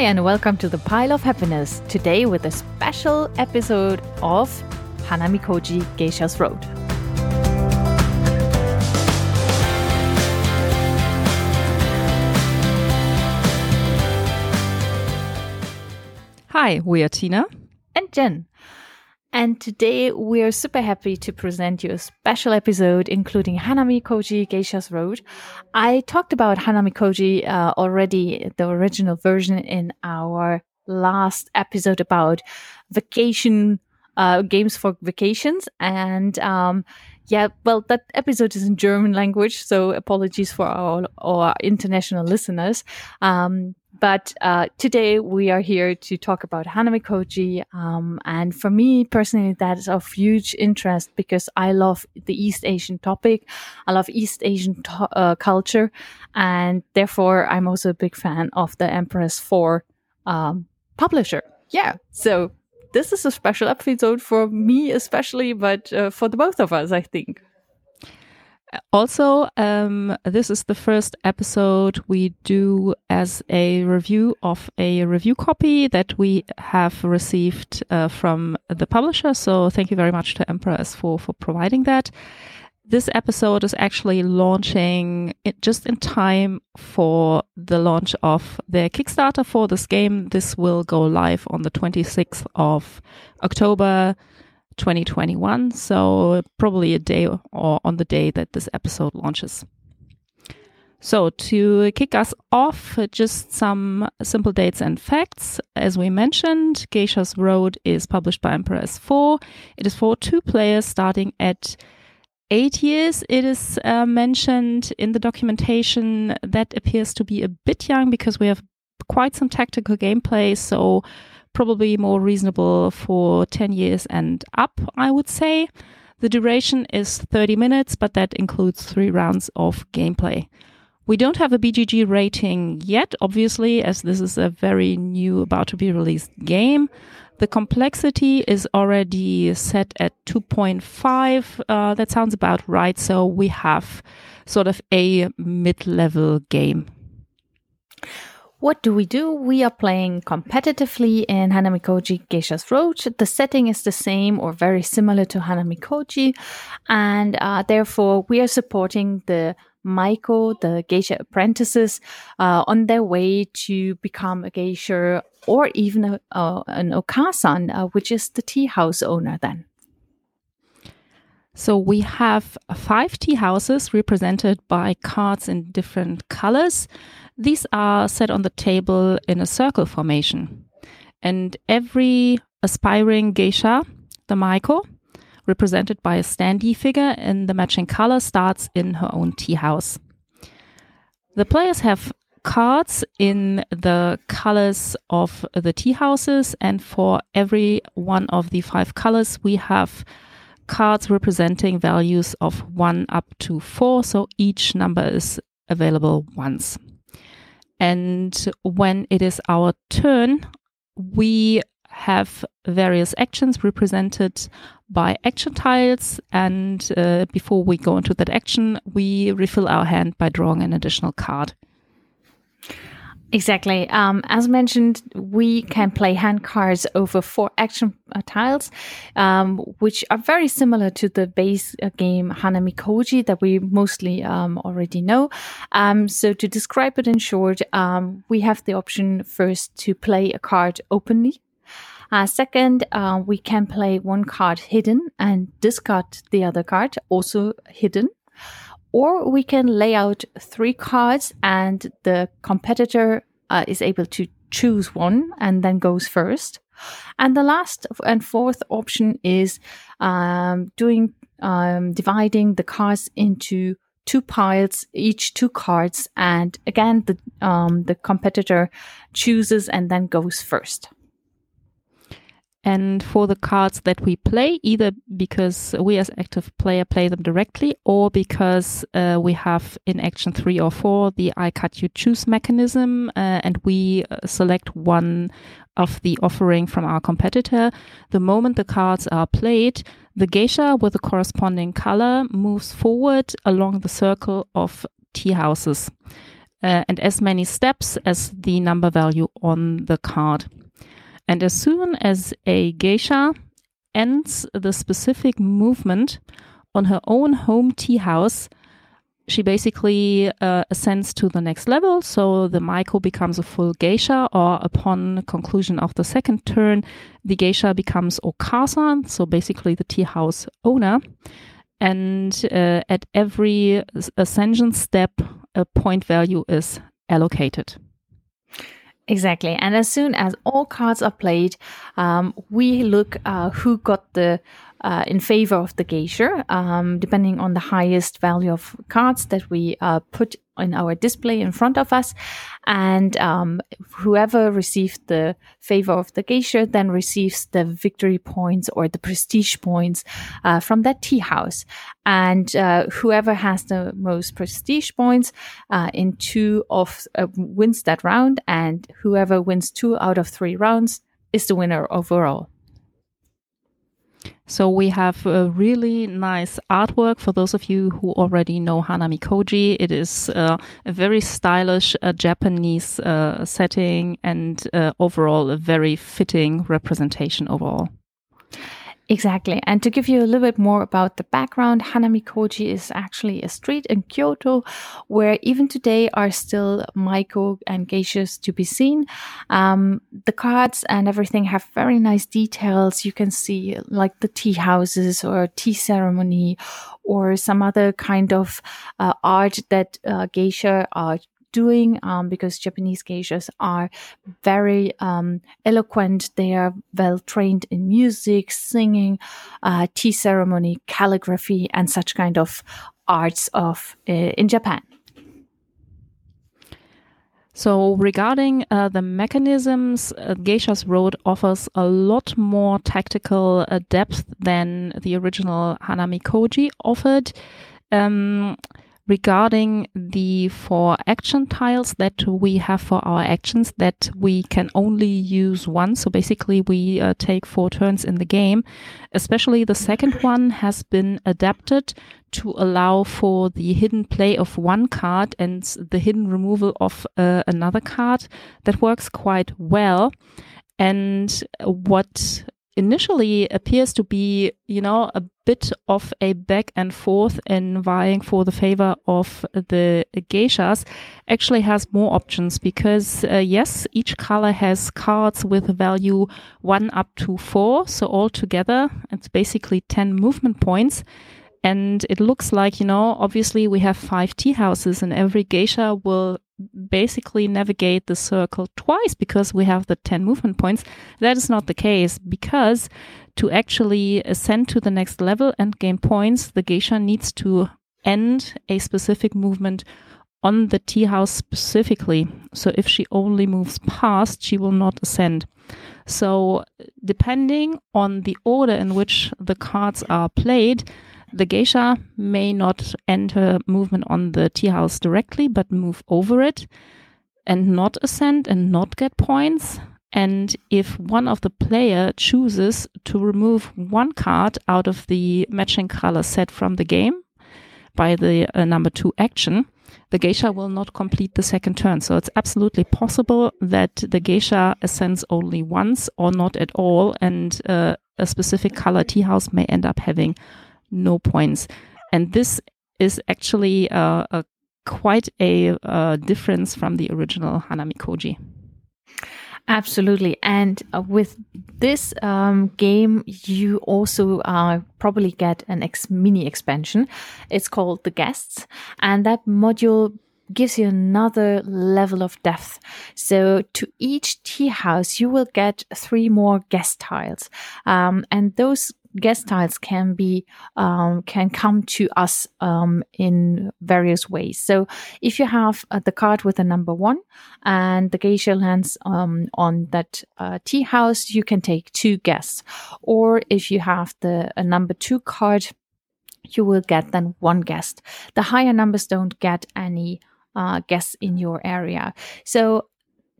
Hi, and welcome to the Pile of Happiness. Today, with a special episode of Hanamikoji Geisha's Road. Hi, we are Tina and Jen. And today we are super happy to present you a special episode including Hanamikoji Geisha's Road. I talked about Hanamikoji uh, already, the original version, in our last episode about vacation uh, games for vacations. And um, yeah, well, that episode is in German language, so apologies for our, our international listeners. Um, but uh, today we are here to talk about Hanamikoji. Um, and for me personally, that is of huge interest because I love the East Asian topic. I love East Asian to- uh, culture. And therefore, I'm also a big fan of the EmperorS4 um, publisher. Yeah. So this is a special episode for me, especially, but uh, for the both of us, I think. Also, um, this is the first episode we do as a review of a review copy that we have received uh, from the publisher. So, thank you very much to Empress for for providing that. This episode is actually launching just in time for the launch of their Kickstarter for this game. This will go live on the 26th of October 2021. So probably a day or on the day that this episode launches. So to kick us off, just some simple dates and facts. As we mentioned, Geisha's Road is published by EmperorS4. It is for two players starting at eight years. It is uh, mentioned in the documentation that appears to be a bit young because we have quite some tactical gameplay. So probably more reasonable for 10 years and up, I would say. The duration is 30 minutes, but that includes three rounds of gameplay. We don't have a BGG rating yet, obviously, as this is a very new, about to be released game. The complexity is already set at 2.5. Uh, that sounds about right. So we have sort of a mid level game. What do we do? We are playing competitively in Hanamikoji Geisha's Road. The setting is the same or very similar to Hanamikoji, and uh, therefore we are supporting the Maiko, the geisha apprentices, uh, on their way to become a geisha or even a, uh, an okasan, uh, which is the tea house owner then. So we have five tea houses represented by cards in different colors. These are set on the table in a circle formation. And every aspiring geisha, the Maiko, represented by a standee figure in the matching color, starts in her own tea house. The players have cards in the colors of the tea houses, and for every one of the five colors, we have cards representing values of one up to four. So each number is available once. And when it is our turn, we have various actions represented by action tiles. And uh, before we go into that action, we refill our hand by drawing an additional card. Exactly. Um, as mentioned, we can play hand cards over four action uh, tiles, um, which are very similar to the base uh, game Hanamikoji that we mostly um, already know. Um, so to describe it in short, um, we have the option first to play a card openly. Uh, second, uh, we can play one card hidden and discard the other card, also hidden or we can lay out three cards and the competitor uh, is able to choose one and then goes first. And the last and fourth option is um, doing um, dividing the cards into two piles, each two cards, and again the um, the competitor chooses and then goes first. And for the cards that we play, either because we as active player play them directly or because uh, we have in action three or four the I cut you choose mechanism uh, and we uh, select one of the offering from our competitor, the moment the cards are played, the geisha with the corresponding color moves forward along the circle of tea houses. uh, and as many steps as the number value on the card. And as soon as a geisha ends the specific movement on her own home tea house, she basically uh, ascends to the next level. So the Maiko becomes a full geisha, or upon conclusion of the second turn, the geisha becomes Okasan, so basically the tea house owner. And uh, at every ascension step, a point value is allocated. Exactly. And as soon as all cards are played, um, we look uh, who got the uh, in favor of the geisha, um, depending on the highest value of cards that we uh, put in our display in front of us. And um, whoever received the favor of the geisha then receives the victory points or the prestige points uh, from that tea house. And uh, whoever has the most prestige points uh, in two of uh, wins that round, and whoever wins two out of three rounds is the winner overall. So we have a really nice artwork for those of you who already know Hanami Koji. It is uh, a very stylish uh, Japanese uh, setting and uh, overall a very fitting representation overall. Exactly. And to give you a little bit more about the background, Hanami Koji is actually a street in Kyoto where even today are still Maiko and geishas to be seen. Um, the cards and everything have very nice details. You can see like the tea houses or tea ceremony or some other kind of uh, art that uh, geisha are doing um, because Japanese geishas are very um, eloquent. They are well trained in music, singing, uh, tea ceremony, calligraphy, and such kind of arts of uh, in Japan. So, regarding uh, the mechanisms, uh, Geisha's Road offers a lot more tactical uh, depth than the original Hanami Koji offered. Um, regarding the four action tiles that we have for our actions that we can only use once. So basically, we uh, take four turns in the game. Especially the second one has been adapted to allow for the hidden play of one card and the hidden removal of uh, another card. That works quite well. And what initially appears to be, you know, a bit of a back and forth in vying for the favor of the geishas, actually has more options because, uh, yes, each color has cards with value one up to four. So altogether, it's basically 10 movement points. And it looks like, you know, obviously we have five tea houses and every geisha will basically navigate the circle twice because we have the 10 movement points. That is not the case because to actually ascend to the next level and gain points, the geisha needs to end a specific movement on the tea house specifically. So if she only moves past, she will not ascend. So depending on the order in which the cards are played, the geisha may not enter movement on the tea house directly, but move over it and not ascend and not get points. And if one of the player chooses to remove one card out of the matching color set from the game by the uh, number two action, the geisha will not complete the second turn. So it's absolutely possible that the geisha ascends only once or not at all, and uh, a specific color tea house may end up having no points. And this is actually uh, a, quite a uh, difference from the original Hanami Koji. Absolutely. And uh, with this um, game, you also uh, probably get an ex- mini expansion. It's called The Guests. And that module gives you another level of depth. So to each tea house, you will get three more guest tiles. Um, and those guest tiles can be um, can come to us um, in various ways. So if you have uh, the card with a number one and the geisha lands um, on that uh, tea house, you can take two guests. Or if you have the a number two card, you will get then one guest. The higher numbers don't get any uh, guests in your area. So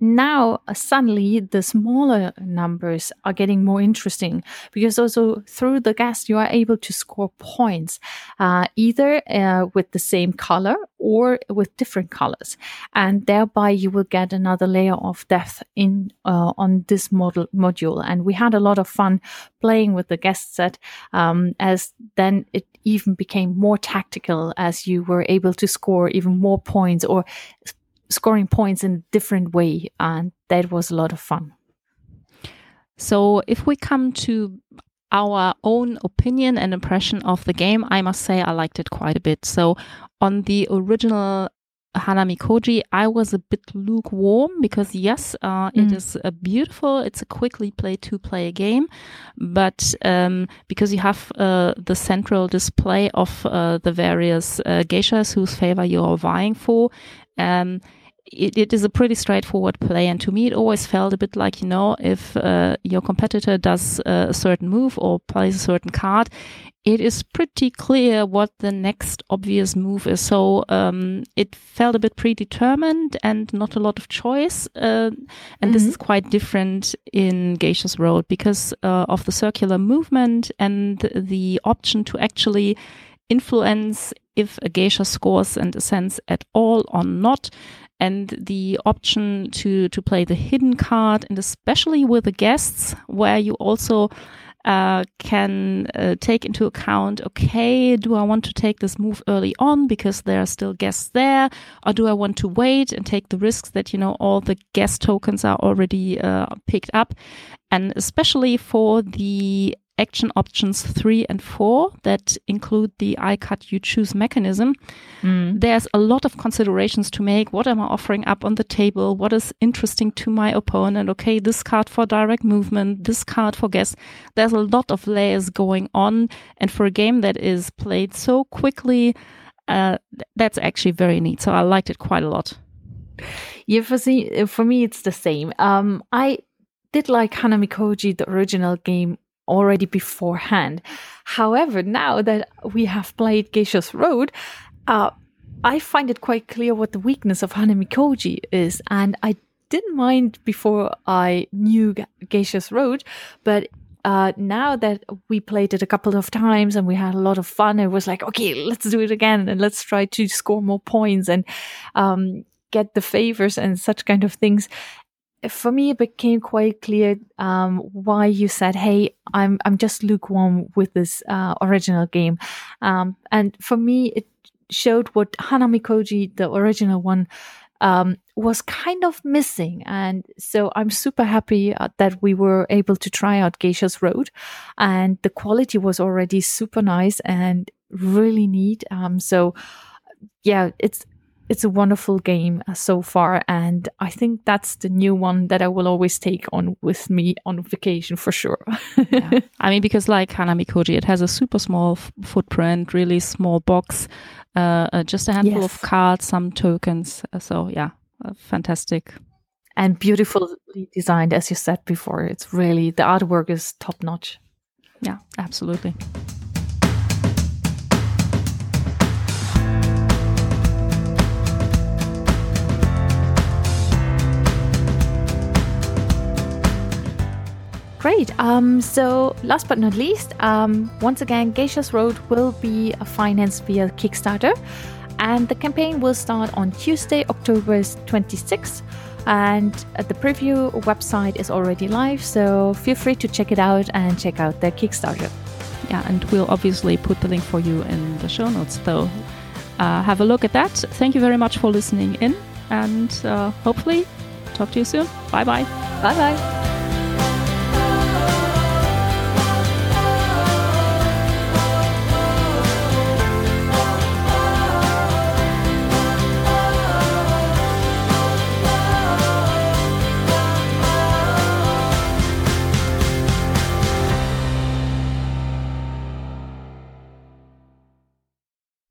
now uh, suddenly the smaller numbers are getting more interesting because also through the guest you are able to score points uh, either uh, with the same color or with different colors. And thereby you will get another layer of depth in uh, on this model module. And we had a lot of fun playing with the guest set um, as then it even became more tactical as you were able to score even more points or scoring points in a different way. And that was a lot of fun. So if we come to our own opinion and impression of the game, I must say I liked it quite a bit. So on the original Hanami Koji, I was a bit lukewarm because yes, uh, mm. it is a beautiful, it's a quickly play two player game, but um, because you have uh, the central display of uh, the various uh, geishas whose favor you are vying for, um, it, it is a pretty straightforward play. And to me, it always felt a bit like, you know, if uh, your competitor does uh, a certain move or plays a certain card, it is pretty clear what the next obvious move is. So um, it felt a bit predetermined and not a lot of choice. Uh, and mm-hmm. this is quite different in Geisha's Road because uh, of the circular movement and the option to actually influence if a geisha scores and ascends at all or not and the option to to play the hidden card and especially with the guests where you also uh, can uh, take into account okay do i want to take this move early on because there are still guests there or do i want to wait and take the risks that you know all the guest tokens are already uh, picked up? And especially for the action options three and four that include the I cut you choose mechanism, mm. there's a lot of considerations to make. What am I offering up on the table? What is interesting to my opponent? Okay, this card for direct movement, this card for guess. There's a lot of layers going on. And for a game that is played so quickly, uh, that's actually very neat. So I liked it quite a lot. Yeah, for me, for me, it's the same. Um, I did like Hanami Koji, the original game, already beforehand. However, now that we have played Geisha's Road, uh, I find it quite clear what the weakness of Hanami Koji is, and I didn't mind before I knew Geisha's Road, but uh, now that we played it a couple of times and we had a lot of fun, it was like, okay, let's do it again and let's try to score more points and um, get the favors and such kind of things for me, it became quite clear um, why you said, "Hey, I'm I'm just lukewarm with this uh, original game," um, and for me, it showed what Hanami Koji, the original one, um, was kind of missing. And so I'm super happy uh, that we were able to try out Geisha's Road, and the quality was already super nice and really neat. Um, so yeah, it's it's a wonderful game uh, so far, and I think that's the new one that I will always take on with me on vacation for sure. yeah. I mean, because like Hanami Koji, it has a super small f- footprint, really small box, uh, uh, just a handful yes. of cards, some tokens. Uh, so yeah, uh, fantastic. And beautifully designed, as you said before. It's really the artwork is top notch. Yeah, absolutely. Great. Um, so, last but not least, um, once again, Geisha's Road will be financed via Kickstarter, and the campaign will start on Tuesday, October 26th. And the preview website is already live, so feel free to check it out and check out the Kickstarter. Yeah, and we'll obviously put the link for you in the show notes, though. Uh, have a look at that. Thank you very much for listening in, and uh, hopefully, talk to you soon. Bye bye. Bye bye.